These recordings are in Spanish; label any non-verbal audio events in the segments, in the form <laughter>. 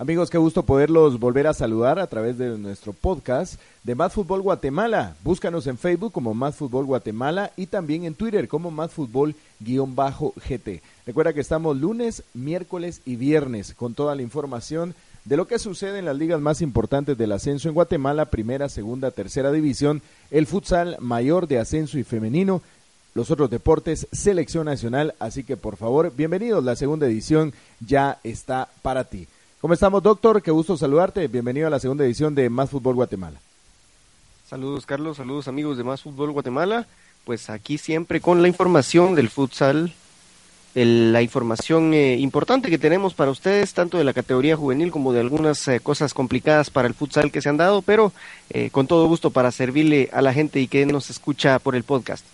Amigos, qué gusto poderlos volver a saludar a través de nuestro podcast de Más Fútbol Guatemala. Búscanos en Facebook como Más Fútbol Guatemala y también en Twitter como Más Fútbol-GT. Recuerda que estamos lunes, miércoles y viernes con toda la información de lo que sucede en las ligas más importantes del ascenso en Guatemala, primera, segunda, tercera división, el futsal mayor de ascenso y femenino, los otros deportes, selección nacional. Así que por favor, bienvenidos, la segunda edición ya está para ti. ¿Cómo estamos, doctor? Qué gusto saludarte. Bienvenido a la segunda edición de Más Fútbol Guatemala. Saludos, Carlos. Saludos, amigos de Más Fútbol Guatemala. Pues aquí siempre con la información del futsal, la información eh, importante que tenemos para ustedes, tanto de la categoría juvenil como de algunas eh, cosas complicadas para el futsal que se han dado, pero eh, con todo gusto para servirle a la gente y que nos escucha por el podcast.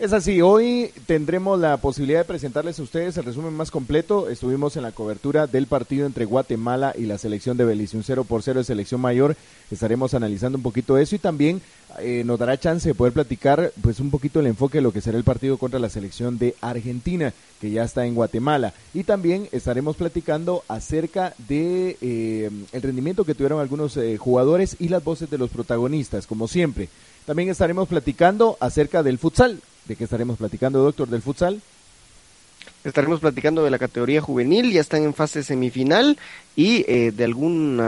Es así, hoy tendremos la posibilidad de presentarles a ustedes el resumen más completo. Estuvimos en la cobertura del partido entre Guatemala y la selección de Belice, un 0 por 0 de selección mayor. Estaremos analizando un poquito eso y también eh, nos dará chance de poder platicar pues un poquito el enfoque de lo que será el partido contra la selección de Argentina, que ya está en Guatemala. Y también estaremos platicando acerca de eh, el rendimiento que tuvieron algunos eh, jugadores y las voces de los protagonistas, como siempre. También estaremos platicando acerca del futsal, ¿De qué estaremos platicando, doctor, del futsal? Estaremos platicando de la categoría juvenil, ya están en fase semifinal y eh, de algún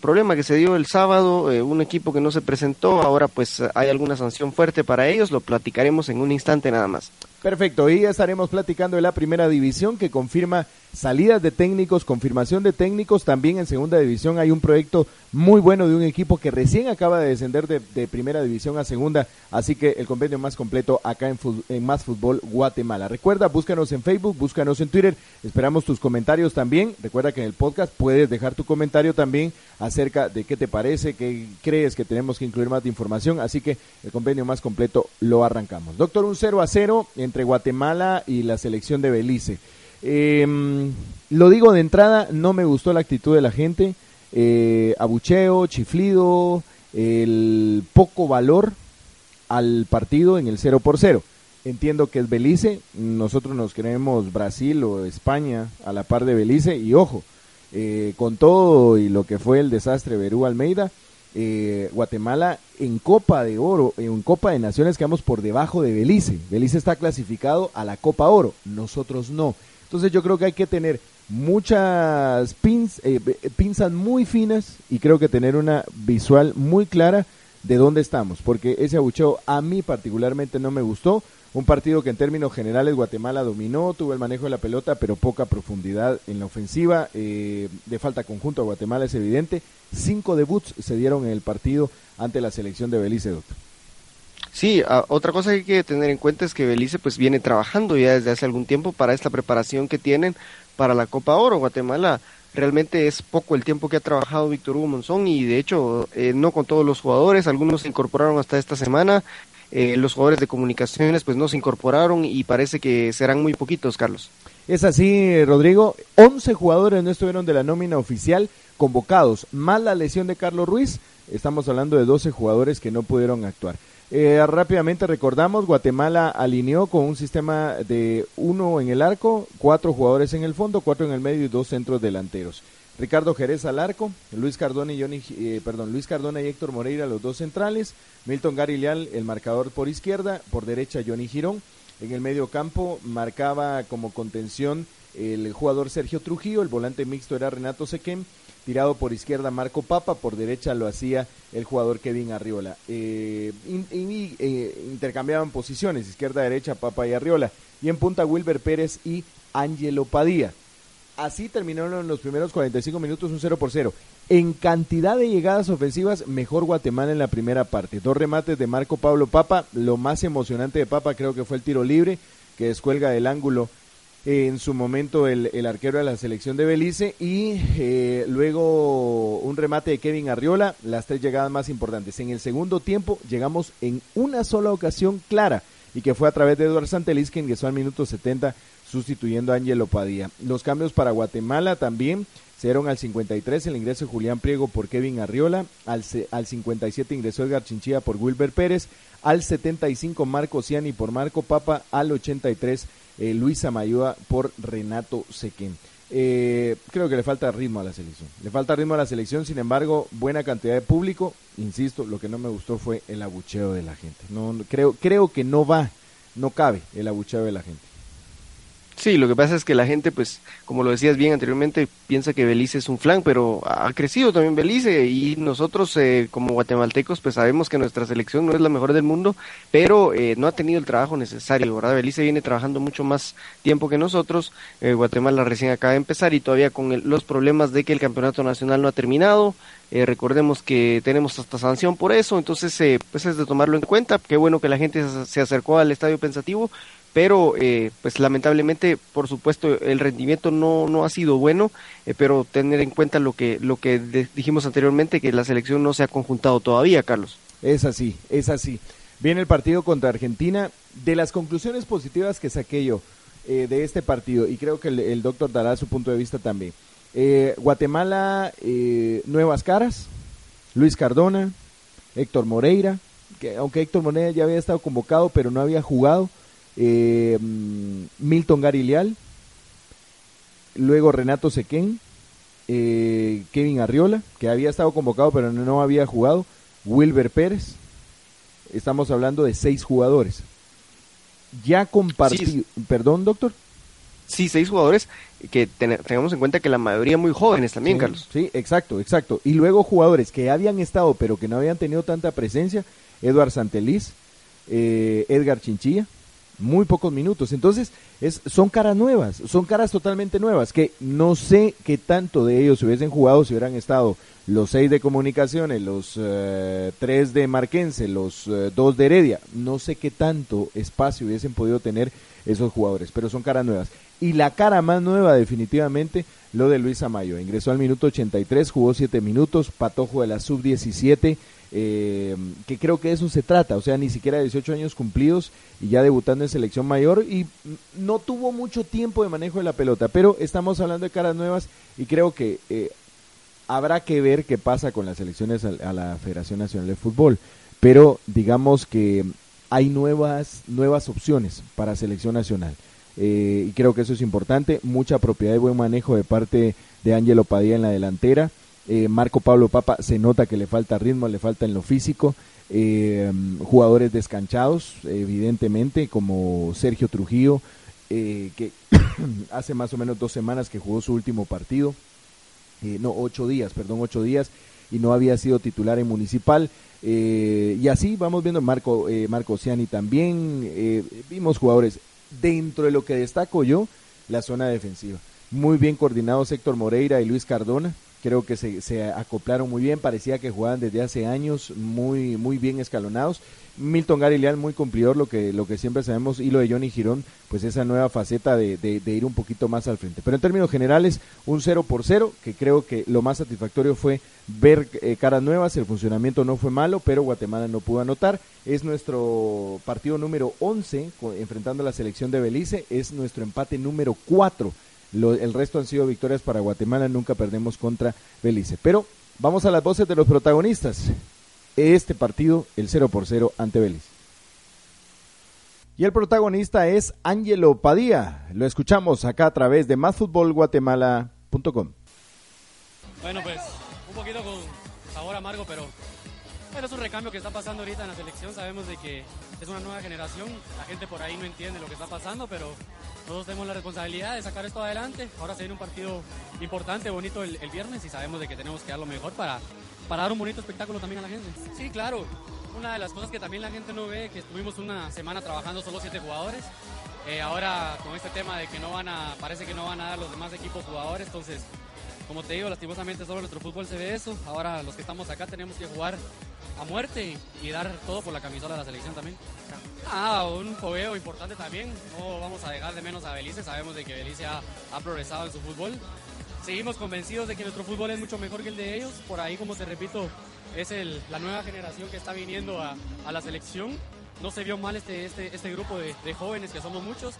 problema que se dio el sábado, eh, un equipo que no se presentó, ahora pues hay alguna sanción fuerte para ellos, lo platicaremos en un instante nada más. Perfecto, y ya estaremos platicando de la primera división que confirma salidas de técnicos, confirmación de técnicos. También en segunda división hay un proyecto muy bueno de un equipo que recién acaba de descender de, primera división a segunda. Así que el convenio más completo acá en, Más Fútbol Guatemala. Recuerda, búscanos en Facebook, búscanos en Twitter. Esperamos tus comentarios también. Recuerda que en el podcast puedes dejar tu comentario también acerca de qué te parece, qué crees que tenemos que incluir más de información. Así que el convenio más completo lo arrancamos. Doctor, un 0 a 0 entre Guatemala y la selección de Belice. Em, lo digo de entrada, no me gustó la actitud de la gente. Eh, abucheo, chiflido, el poco valor al partido en el 0 por 0. Entiendo que es Belice, nosotros nos creemos Brasil o España a la par de Belice y ojo, eh, con todo y lo que fue el desastre Berú Almeida, eh, Guatemala en Copa de Oro, en Copa de Naciones quedamos por debajo de Belice. Belice está clasificado a la Copa Oro, nosotros no. Entonces yo creo que hay que tener muchas pins, eh, pinzas muy finas y creo que tener una visual muy clara de dónde estamos, porque ese abucheo a mí particularmente no me gustó. Un partido que en términos generales Guatemala dominó, tuvo el manejo de la pelota, pero poca profundidad en la ofensiva. Eh, de falta conjunto a Guatemala es evidente. Cinco debuts se dieron en el partido ante la selección de Belice, doctor. Sí, otra cosa que hay que tener en cuenta es que Belice pues viene trabajando ya desde hace algún tiempo para esta preparación que tienen para la Copa Oro. Guatemala realmente es poco el tiempo que ha trabajado Víctor Hugo Monzón y de hecho eh, no con todos los jugadores, algunos se incorporaron hasta esta semana eh, los jugadores de comunicaciones pues no se incorporaron y parece que serán muy poquitos, Carlos. Es así, Rodrigo. 11 jugadores no estuvieron de la nómina oficial convocados, más la lesión de Carlos Ruiz. Estamos hablando de 12 jugadores que no pudieron actuar. Eh, rápidamente recordamos, Guatemala alineó con un sistema de uno en el arco, cuatro jugadores en el fondo, cuatro en el medio y dos centros delanteros. Ricardo Jerez al arco, Luis Cardona y Johnny, eh, perdón, Luis Cardona y Héctor Moreira los dos centrales, Milton Garileal el marcador por izquierda, por derecha Johnny Girón, en el medio campo marcaba como contención el jugador Sergio Trujillo, el volante mixto era Renato Sequem, tirado por izquierda Marco Papa, por derecha lo hacía el jugador Kevin Arriola. Eh, eh, intercambiaban posiciones, izquierda, derecha, Papa y Arriola. Y en punta Wilber Pérez y Ángelo Padilla. Así terminaron los primeros 45 minutos un 0 por 0. En cantidad de llegadas ofensivas, mejor Guatemala en la primera parte. Dos remates de Marco Pablo Papa. Lo más emocionante de Papa creo que fue el tiro libre, que descuelga del ángulo en su momento el, arquero de la selección de Belice. Y eh, luego un remate de Kevin Arriola, las tres llegadas más importantes. En el segundo tiempo llegamos en una sola ocasión clara y que fue a través de Eduardo Santelis que ingresó al minuto 70 sustituyendo a Ángelo Padilla. Los cambios para Guatemala también se dieron al 53 el ingreso de Julián Priego por Kevin Arriola, al, al 57 ingresó Edgar Chinchilla por Wilber Pérez, al 75 Marco Ciani por Marco Papa, al 83 eh, Luis Amayúa por Renato Sequén. Eh, creo que le falta ritmo a la selección. Le falta ritmo a la selección, sin embargo, buena cantidad de público. Insisto, lo que no me gustó fue el abucheo de la gente. No, creo, creo que no va, no cabe el abucheo de la gente. Sí, lo que pasa es que la gente, pues, como lo decías bien anteriormente, piensa que Belice es un flan, pero ha crecido también Belice y nosotros eh, como guatemaltecos, pues sabemos que nuestra selección no es la mejor del mundo, pero eh, no ha tenido el trabajo necesario, ¿verdad? Belice viene trabajando mucho más tiempo que nosotros, eh, Guatemala recién acaba de empezar y todavía con los problemas de que el campeonato nacional no ha terminado, recordemos que tenemos hasta sanción por eso, entonces pues es de tomarlo en cuenta, qué bueno que la gente se acercó al estadio pensativo, pero eh, pues lamentablemente por supuesto el rendimiento no, no ha sido bueno eh, pero tener en cuenta lo que lo que dijimos anteriormente que la selección no se ha conjuntado todavía Carlos. Es así es así. Viene el partido contra Argentina. De las conclusiones positivas que saqué yo eh, de este partido y creo que el, doctor dará su punto de vista también Guatemala nuevas caras Luis Cardona Héctor Moreira que aunque Héctor Moreira ya había estado convocado pero no había jugado eh, Milton Garilial, luego Renato Sequén, eh, Kevin Arriola, que había estado convocado pero no había jugado, Wilber Pérez, estamos hablando de seis jugadores. Ya compartido, perdón doctor. Sí, seis jugadores que tengamos en cuenta que la mayoría muy jóvenes también, Carlos. Sí, exacto, exacto. Y luego jugadores que habían estado pero que no habían tenido tanta presencia, Eduard Santeliz, eh, Edgar Chinchilla, muy pocos minutos. Entonces, es, son caras nuevas, son caras totalmente nuevas, que no sé qué tanto de ellos se hubiesen jugado si hubieran estado los seis de comunicaciones, los eh, tres de Marquense, los eh, dos de Heredia. No sé qué tanto espacio hubiesen podido tener esos jugadores, pero son caras nuevas. Y la cara más nueva definitivamente, lo de Luis Amayo. Ingresó al minuto 83, jugó siete minutos, patojo de la sub-17 eh, que creo que de eso se trata, o sea, ni siquiera 18 años cumplidos y ya debutando en selección mayor y no tuvo mucho tiempo de manejo de la pelota, pero estamos hablando de caras nuevas y creo que eh, habrá que ver qué pasa con las elecciones a, la Federación Nacional de Fútbol, pero digamos que hay nuevas, nuevas opciones para selección nacional. Eh, y creo que eso es importante, mucha propiedad y buen manejo de parte de Ángelo Padilla en la delantera, eh, Marco Pablo Papa se nota que le falta ritmo, le falta en lo físico. Eh, jugadores descanchados, evidentemente, como Sergio Trujillo, eh, que <coughs> hace más o menos dos semanas que jugó su último partido, no, ocho días, perdón, ocho días, y no había sido titular en Municipal. y así vamos viendo Marco, Marco Ciani también, vimos jugadores dentro de lo que destaco yo, la zona defensiva. Muy bien coordinados Héctor Moreira y Luis Cardona, creo que se, se, acoplaron muy bien, parecía que jugaban desde hace años muy, muy bien escalonados. Milton Gary muy cumplidor, lo que, lo que siempre sabemos, y lo de Johnny Girón, pues esa nueva faceta de, de, ir un poquito más al frente. Pero en términos generales, un 0 por 0, que creo que lo más satisfactorio fue ver eh, caras nuevas, el funcionamiento no fue malo, pero Guatemala no pudo anotar. Es nuestro partido número 11, enfrentando a la selección de Belice, es nuestro empate número 4 el resto han sido victorias para Guatemala, nunca perdemos contra Belice. Pero vamos a las voces de los protagonistas. Este partido, el 0 por 0 ante Belice. Y el protagonista es Ángelo Padilla. Lo escuchamos acá a través de másfutbolguatemala.com. Bueno, pues un poquito con sabor amargo, pero es un recambio que está pasando ahorita en la selección. Sabemos de que es una nueva generación. La gente por ahí no entiende lo que está pasando, pero nosotros tenemos la responsabilidad de sacar esto adelante. Ahora se viene un partido importante, bonito el, viernes y sabemos de que tenemos que dar lo mejor para, para dar un bonito espectáculo también a la gente. Sí, claro. Una de las cosas que también la gente no ve, que estuvimos una semana trabajando solo siete jugadores. Eh, ahora con este tema de que no van a, parece que no van a dar los demás equipos jugadores, entonces como te digo, lastimosamente solo nuestro fútbol se ve eso. Ahora los que estamos acá tenemos que jugar a muerte y dar todo por la camisola de la selección también. Ah, un fogueo importante también. No vamos a dejar de menos a Belice. Sabemos de que Belice ha, progresado en su fútbol. Seguimos convencidos de que nuestro fútbol es mucho mejor que el de ellos. Por ahí, como te repito, es el, la nueva generación que está viniendo a, a la selección no se vio mal este, este, este grupo de, jóvenes que somos muchos.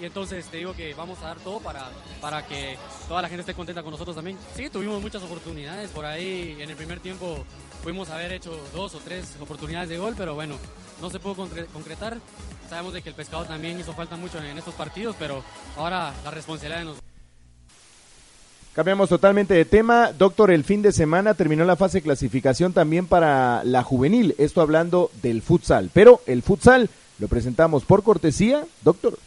Y entonces te digo que vamos a dar todo para, para que toda la gente esté contenta con nosotros también. Sí, tuvimos muchas oportunidades. Por ahí en el primer tiempo fuimos a haber hecho dos o tres oportunidades de gol, pero bueno, no se pudo concretar. Sabemos de que el pescado también hizo falta mucho en estos partidos, pero ahora la responsabilidad de nosotros. Cambiamos totalmente de tema. Doctor, el fin de semana terminó la fase de clasificación también para la juvenil. Esto hablando del futsal. Pero el futsal lo presentamos por cortesía, doctor.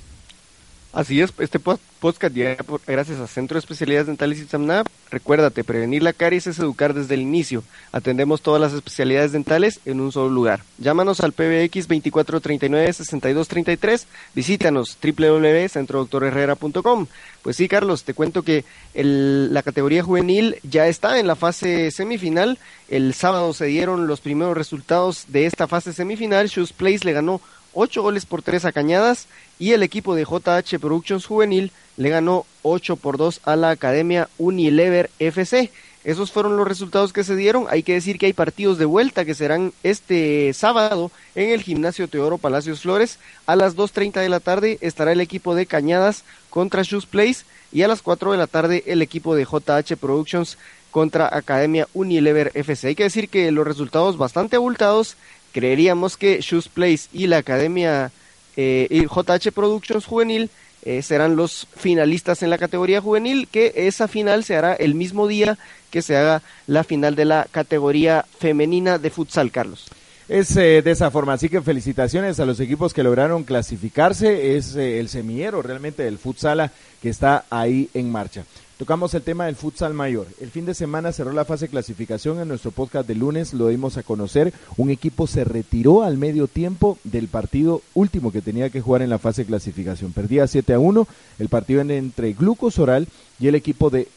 Así es, este podcast llega gracias a Centro de Especialidades Dentales y Samnap. Recuérdate, prevenir la caries es educar desde el inicio. Atendemos todas las especialidades dentales en un solo lugar. Llámanos al PBX 2439-6233. Visítanos www.centrodoctorherrera.com. Pues sí, Carlos, te cuento que la categoría juvenil ya está en la fase semifinal. El sábado se dieron los primeros resultados de esta fase semifinal. Shoes Place le ganó 8 goles por 3 a Cañadas y el equipo de JH Productions Juvenil le ganó 8 por 2 a la Academia Unilever FC. Esos fueron los resultados que se dieron. Hay que decir que hay partidos de vuelta que serán este sábado en el gimnasio Teodoro Palacios Flores. A las 2.30 de la tarde estará el equipo de Cañadas contra Shoes Place y a las 4 de la tarde el equipo de JH Productions contra Academia Unilever FC. Hay que decir que los resultados bastante abultados creeríamos que Shoes Place y la Academia eh, JH Productions Juvenil eh, serán los finalistas en la categoría juvenil, que esa final se hará el mismo día que se haga la final de la categoría femenina de futsal, Carlos. Es eh, de esa forma, así que felicitaciones a los equipos que lograron clasificarse, es el semillero realmente del futsala que está ahí en marcha. Tocamos el tema del futsal mayor. El fin de semana cerró la fase de clasificación. En nuestro podcast de lunes lo dimos a conocer. Un equipo se retiró al medio tiempo del partido último que tenía que jugar en la fase de clasificación. Perdía 7 a 1 el partido entre Glucos Oral y el equipo de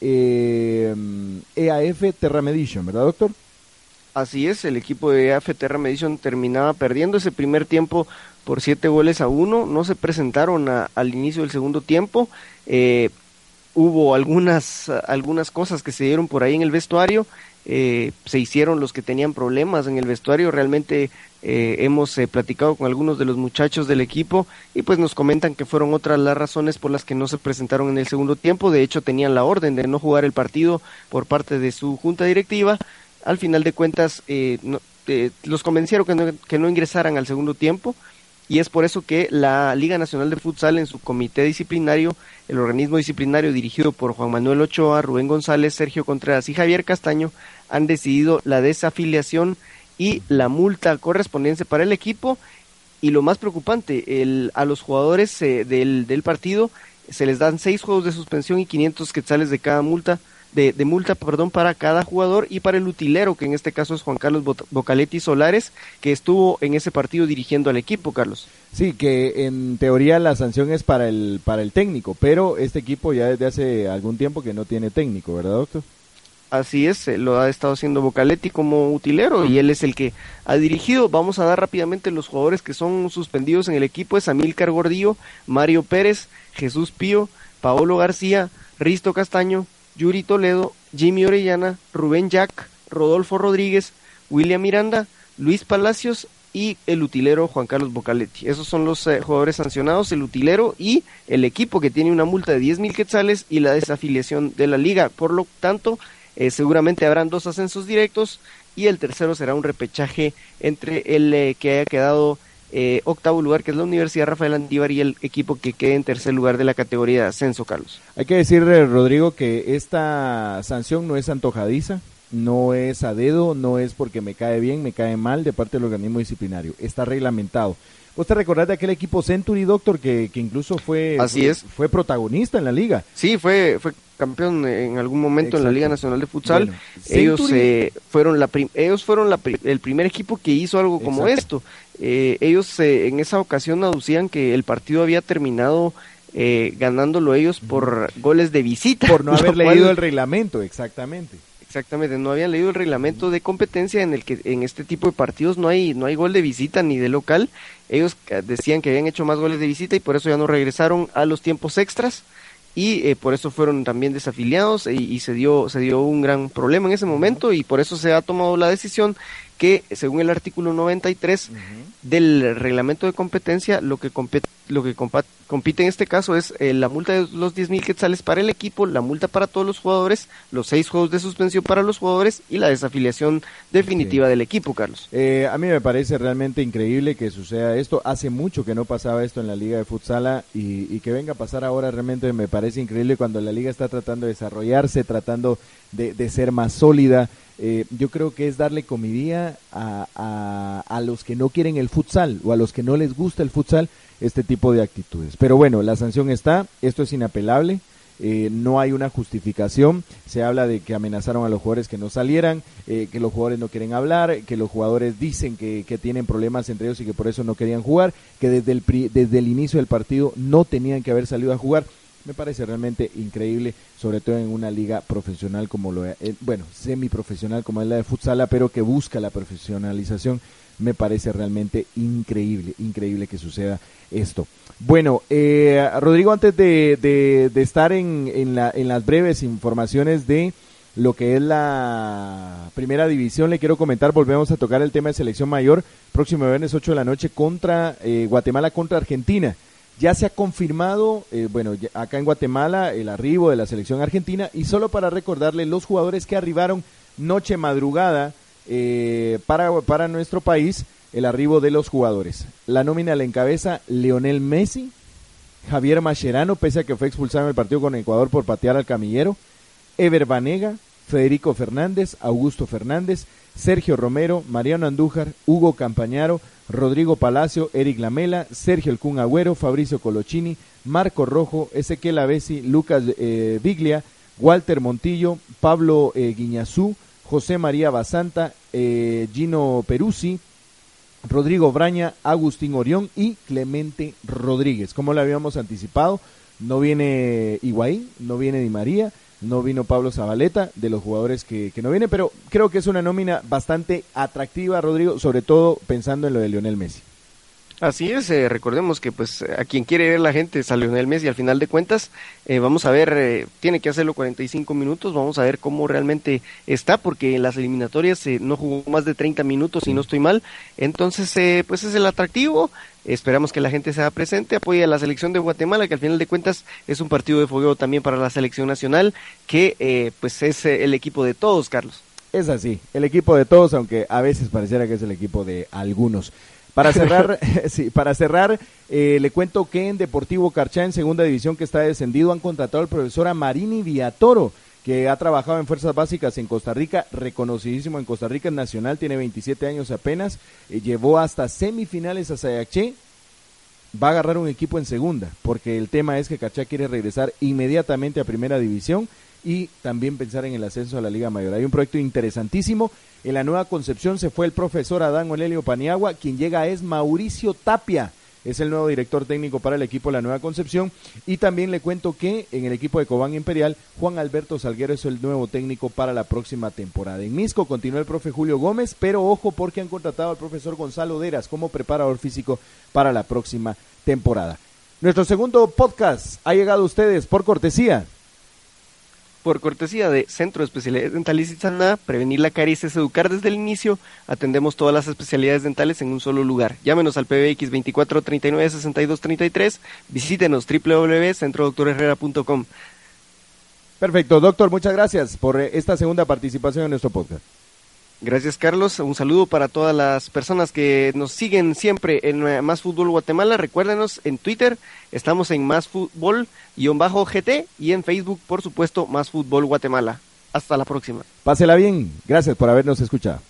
EAF eh, e Terra Medition, ¿verdad, doctor? Así es, el equipo de EAF Terra Medition terminaba perdiendo ese primer tiempo por 7 goles a 1. No se presentaron al inicio del segundo tiempo. Eh, hubo algunas, algunas cosas que se dieron por ahí en el vestuario, eh, se hicieron los que tenían problemas en el vestuario, realmente eh, hemos eh, platicado con algunos de los muchachos del equipo y pues nos comentan que fueron otras las razones por las que no se presentaron en el segundo tiempo, de hecho tenían la orden de no jugar el partido por parte de su junta directiva, al final de cuentas los convencieron que no, que no ingresaran al segundo tiempo, y es por eso que la Liga Nacional de Futsal en su comité disciplinario, el organismo disciplinario dirigido por Juan Manuel Ochoa, Rubén González, Sergio Contreras y Javier Castaño, han decidido la desafiliación y la multa correspondiente para el equipo. Y lo más preocupante, el, a los jugadores eh, del, del partido se les dan seis juegos de suspensión y 500 quetzales de cada multa de, multa perdón, para cada jugador y para el utilero, que en este caso es Juan Carlos Bocaletti Solares, que estuvo en ese partido dirigiendo al equipo, Carlos. Sí, que en teoría la sanción es para el, para el técnico, pero este equipo ya desde hace algún tiempo que no tiene técnico, ¿verdad, doctor? Así es, lo ha estado haciendo Bocaletti como utilero y él es el que ha dirigido. Vamos a dar rápidamente los jugadores que son suspendidos en el equipo. Es Amílcar Gordillo, Mario Pérez, Jesús Pío, Paolo García, Risto Castaño, Yuri Toledo, Jimmy Orellana, Rubén Jack, Rodolfo Rodríguez, William Miranda, Luis Palacios y el utilero Juan Carlos Bocaletti. Esos son los eh, jugadores sancionados, el utilero y el equipo que tiene una multa de 10 mil quetzales y la desafiliación de la liga. Por lo tanto, eh, seguramente habrán dos ascensos directos y el tercero será un repechaje entre el eh, que haya quedado eh, octavo lugar, que es la Universidad Rafael Andívar, y el equipo que quede en tercer lugar de la categoría de ascenso, Carlos. Hay que decir, Rodrigo, que esta sanción no es antojadiza, no es a dedo, no es porque me cae bien, me cae mal de parte del organismo disciplinario, está reglamentado. ¿Vos te recordás de aquel equipo Century Doctor que, que incluso fue, Así fue, es. fue protagonista en la liga? Sí, fue, fue campeón en algún momento en la Liga Nacional de Futsal. ellos eh, fueron la ellos fueron la el primer equipo que hizo algo como esto. Eh, ellos eh, en esa ocasión aducían que el partido había terminado ganándolo ellos por goles de visita. Por no <laughs> haber leído el reglamento, exactamente. Exactamente, no habían leído el reglamento de competencia en el que en este tipo de partidos no hay no hay gol de visita ni de local. Ellos decían que habían hecho más goles de visita y por eso ya no regresaron a los tiempos extras y eh, por eso fueron también desafiliados y, se dio se dio un gran problema en ese momento y por eso se ha tomado la decisión que según el artículo 93 del reglamento de competencia, lo que compete lo que compite en este caso es eh, la multa de los 10 mil quetzales para el equipo, la multa para todos los jugadores, los seis juegos de suspensión para los jugadores y la desafiliación definitiva del equipo, Carlos. Eh, a mí me parece realmente increíble que suceda esto. Hace mucho que no pasaba esto en la Liga de Futsala y, que venga a pasar ahora realmente me parece increíble cuando la liga está tratando de desarrollarse, tratando de, ser más sólida. Eh, yo creo que es darle comidía a, a, a los que no quieren el futsal o a los que no les gusta el futsal este tipo de actitudes. Pero bueno, la sanción está, esto es inapelable. Eh, no hay una justificación. Se habla de que amenazaron a los jugadores que no salieran, eh, que los jugadores no quieren hablar, que los jugadores dicen que, que, tienen problemas entre ellos y que por eso no querían jugar, que desde el, desde el inicio del partido no tenían que haber salido a jugar. Me parece realmente increíble, sobre todo en una liga profesional como lo eh, bueno, semiprofesional como es la de Futsala, pero que busca la profesionalización me parece realmente increíble, increíble que suceda esto. Bueno, eh, Rodrigo, antes de, de, estar en, en, la, en las breves informaciones de lo que es la primera división, le quiero comentar, volvemos a tocar el tema de selección mayor, próximo viernes 8 de la noche contra eh, Guatemala contra Argentina. Ya se ha confirmado, eh, bueno, acá en Guatemala, el arribo de la selección argentina y solo para recordarle los jugadores que arribaron noche madrugada eh, para, para nuestro país el arribo de los jugadores. La nómina la encabeza Leonel Messi, Javier Mascherano, pese a que fue expulsado en el partido con Ecuador por patear al camillero, Ever Banega, Federico Fernández, Augusto Fernández, Sergio Romero, Mariano Andújar, Hugo Campañaro, Rodrigo Palacio, Eric Lamela, Sergio El Cun Agüero, Fabricio Colochini, Marco Rojo, Ezequiel Avesi, Lucas eh, Biglia, Walter Montillo, Pablo eh, Guiñazú, José María Basanta, eh, Gino Peruzzi, Rodrigo Braña, Agustín Orión y Clemente Rodríguez. Como lo habíamos anticipado, no viene Higuaín, no viene Di María, no vino Pablo Zabaleta, de los jugadores que, que no vienen, pero creo que es una nómina bastante atractiva, Rodrigo, sobre todo pensando en lo de Lionel Messi. Así es, eh, recordemos que pues a quien quiere ver la gente es a Lionel Messi al final de cuentas, eh, vamos a ver, eh, tiene que hacerlo 45 minutos, vamos a ver cómo realmente está, porque en las eliminatorias no jugó más de 30 minutos si no estoy mal, entonces pues es el atractivo, esperamos que la gente sea presente, apoye a la selección de Guatemala, que al final de cuentas es un partido de fogueo también para la selección nacional, que pues es el equipo de todos, Carlos. Es así, el equipo de todos, aunque a veces pareciera que es el equipo de algunos. Para <laughs> cerrar, <laughs> sí, para cerrar eh, le cuento que en Deportivo Carchá, en segunda división que está descendido, han contratado al profesor Amarini Viatoro que ha trabajado en fuerzas básicas en Costa Rica, reconocidísimo en Costa Rica, nacional, tiene 27 años apenas, eh, llevó hasta semifinales a Sayaché, va a agarrar un equipo en segunda, porque el tema es que Carchá quiere regresar inmediatamente a primera división y también pensar en el ascenso a la Liga Mayor. Hay un proyecto interesantísimo. En la nueva concepción se fue el profesor Adán Olelio Paniagua, quien llega es Mauricio Tapia. Es el nuevo director técnico para el equipo la Nueva Concepción. Y también le cuento que en el equipo de Cobán Imperial, Juan Alberto Salguero es el nuevo técnico para la próxima temporada. En Misco continúa el profe Julio Gómez, pero ojo porque han contratado al profesor Gonzalo Deras como preparador físico para la próxima temporada. Nuestro segundo podcast ha llegado a ustedes por cortesía por cortesía de Centro de Especialidades Dentales Sana, prevenir la caries es educar desde el inicio. Atendemos todas las especialidades dentales en un solo lugar. Llámenos al PBX 24 39 62 33. Visítenos www.centrodoctorherrera.com. Perfecto, doctor, muchas gracias por eh, esta segunda participación en nuestro podcast. Gracias, Carlos. Un saludo para todas las personas que nos siguen siempre en eh, Más Fútbol Guatemala. Recuérdenos en Twitter, estamos en Más Fútbol-GT y en Facebook, por supuesto, Más Fútbol Guatemala. Hasta la próxima. Pásela bien. Gracias por habernos escuchado.